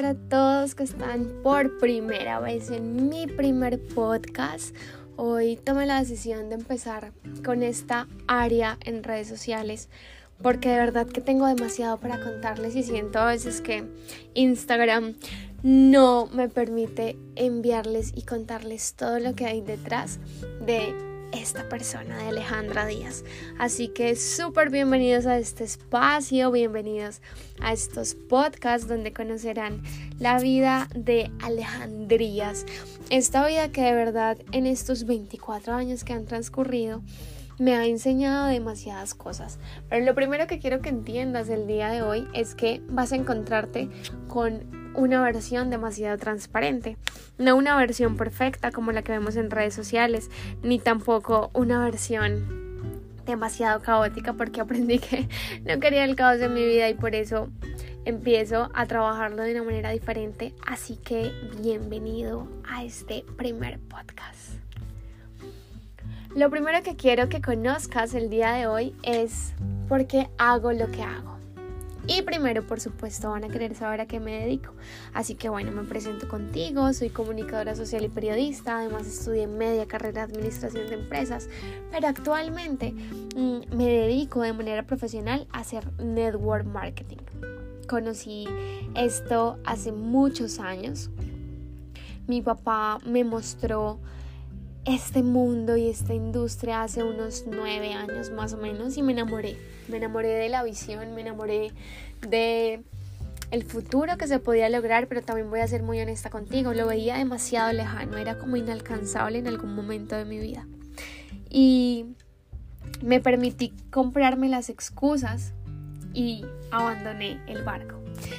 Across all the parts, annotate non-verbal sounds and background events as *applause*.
para todos que están por primera vez en mi primer podcast. Hoy tomé la decisión de empezar con esta área en redes sociales porque de verdad que tengo demasiado para contarles y siento a veces que Instagram no me permite enviarles y contarles todo lo que hay detrás de esta persona de Alejandra Díaz. Así que súper bienvenidos a este espacio, bienvenidos a estos podcasts donde conocerán la vida de Alejandrías. Esta vida que de verdad en estos 24 años que han transcurrido me ha enseñado demasiadas cosas. Pero lo primero que quiero que entiendas el día de hoy es que vas a encontrarte con una versión demasiado transparente, no una versión perfecta como la que vemos en redes sociales, ni tampoco una versión demasiado caótica porque aprendí que *laughs* no quería el caos en mi vida y por eso empiezo a trabajarlo de una manera diferente. Así que bienvenido a este primer podcast. Lo primero que quiero que conozcas el día de hoy es por qué hago lo que hago. Y primero, por supuesto, van a querer saber a qué me dedico. Así que bueno, me presento contigo, soy comunicadora social y periodista, además estudié media carrera de administración de empresas, pero actualmente mm, me dedico de manera profesional a hacer network marketing. Conocí esto hace muchos años. Mi papá me mostró este mundo y esta industria hace unos nueve años más o menos y me enamoré. Me enamoré de la visión, me enamoré de el futuro que se podía lograr, pero también voy a ser muy honesta contigo, lo veía demasiado lejano, era como inalcanzable en algún momento de mi vida. Y me permití comprarme las excusas y abandoné el barco.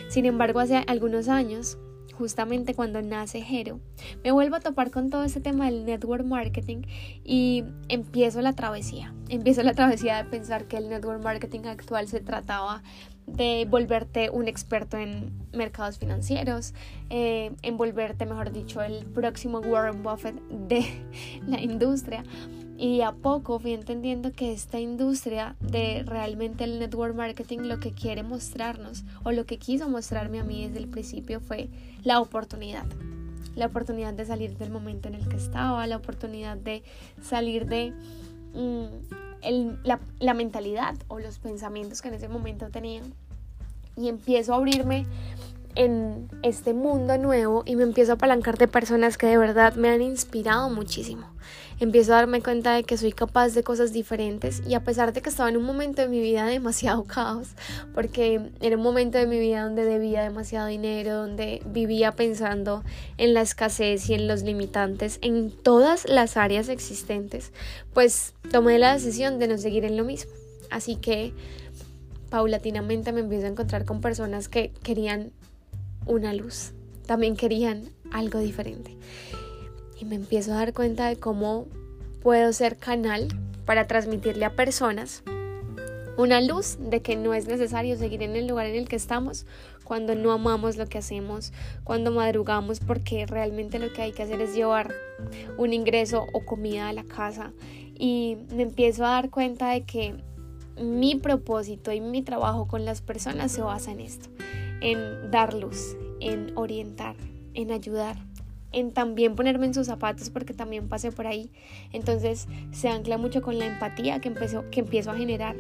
Sin embargo, hace algunos años justamente cuando nace Hero, me vuelvo a topar con todo este tema del network marketing y empiezo la travesía. Empiezo la travesía de pensar que el network marketing actual se trataba de volverte un experto en mercados financieros, eh, en volverte, mejor dicho, el próximo Warren Buffett de *laughs* la industria. Y a poco fui entendiendo que esta industria de realmente el network marketing lo que quiere mostrarnos o lo que quiso mostrarme a mí desde el principio fue la oportunidad. La oportunidad de salir del momento en el que estaba, la oportunidad de salir de mm, la, la mentalidad o los pensamientos que en ese momento tenía. Y empiezo a abrirme en este mundo nuevo y me empiezo a apalancar de personas que de verdad me han inspirado muchísimo. Empiezo a darme cuenta de que soy capaz de cosas diferentes y a pesar de que estaba en un momento de mi vida demasiado *laughs* caos, porque era un momento de mi vida donde debía demasiado dinero, donde vivía pensando en la escasez y en los limitantes en todas las áreas existentes, pues tomé la decisión de no seguir en lo mismo. Así que paulatinamente me empiezo a encontrar con personas que querían una luz, también querían algo diferente. Y me empiezo a dar cuenta de cómo puedo ser canal para transmitirle a personas una luz de que no es necesario seguir en el lugar en el que estamos cuando no amamos lo que hacemos, cuando madrugamos porque realmente lo que hay que hacer es llevar un ingreso o comida a la casa. Y me empiezo a dar cuenta de que mi propósito y mi trabajo con las personas se basa en esto, en dar luz, en orientar, en ayudar, en también ponerme en sus zapatos porque también pasé por ahí. Entonces se ancla mucho con la empatía que, empezó, que empiezo a generar.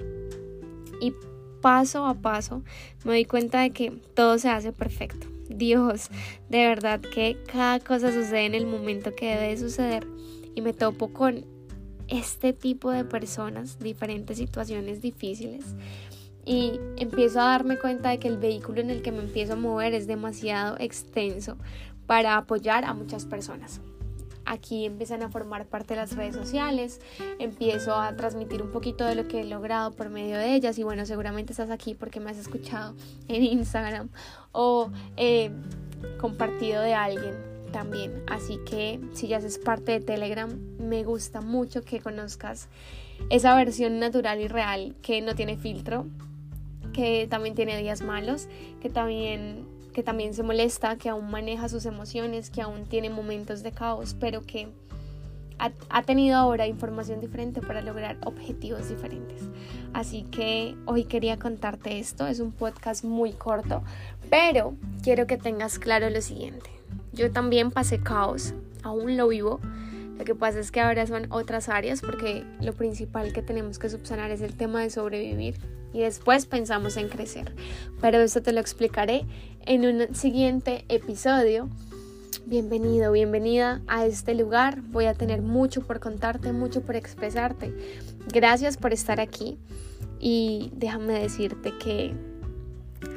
Y paso a paso me doy cuenta de que todo se hace perfecto. Dios, de verdad que cada cosa sucede en el momento que debe suceder. Y me topo con este tipo de personas, diferentes situaciones difíciles y empiezo a darme cuenta de que el vehículo en el que me empiezo a mover es demasiado extenso para apoyar a muchas personas. Aquí empiezan a formar parte de las redes sociales, empiezo a transmitir un poquito de lo que he logrado por medio de ellas y bueno, seguramente estás aquí porque me has escuchado en Instagram o eh, compartido de alguien también. Así que si ya haces parte de Telegram, me gusta mucho que conozcas esa versión natural y real que no tiene filtro, que también tiene días malos, que también, que también se molesta, que aún maneja sus emociones, que aún tiene momentos de caos, pero que ha, tenido ahora información diferente para lograr objetivos diferentes. Así que hoy quería contarte esto, es un podcast muy corto, pero quiero que tengas claro lo siguiente. Yo también pasé caos, aún lo vivo. Lo que pasa es que ahora son otras áreas porque lo principal que tenemos que subsanar es el tema de sobrevivir y después pensamos en crecer. Pero eso te lo explicaré en un siguiente episodio bienvenido, bienvenida a este lugar. Voy a tener mucho por contarte, mucho por expresarte. Gracias por estar aquí y déjame decirte que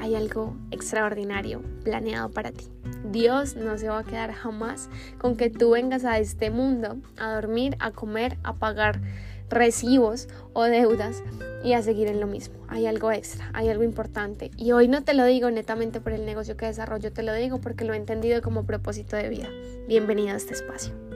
hay algo extraordinario planeado para ti. Dios no se va a quedar jamás con que tú vengas a este mundo a dormir, a comer, a pagar recibos o deudas y a seguir en lo mismo. Hay algo extra, hay algo importante. Y hoy no te lo digo netamente por el negocio que desarrollo, te lo digo porque lo he entendido como propósito de vida. Bienvenido a este espacio.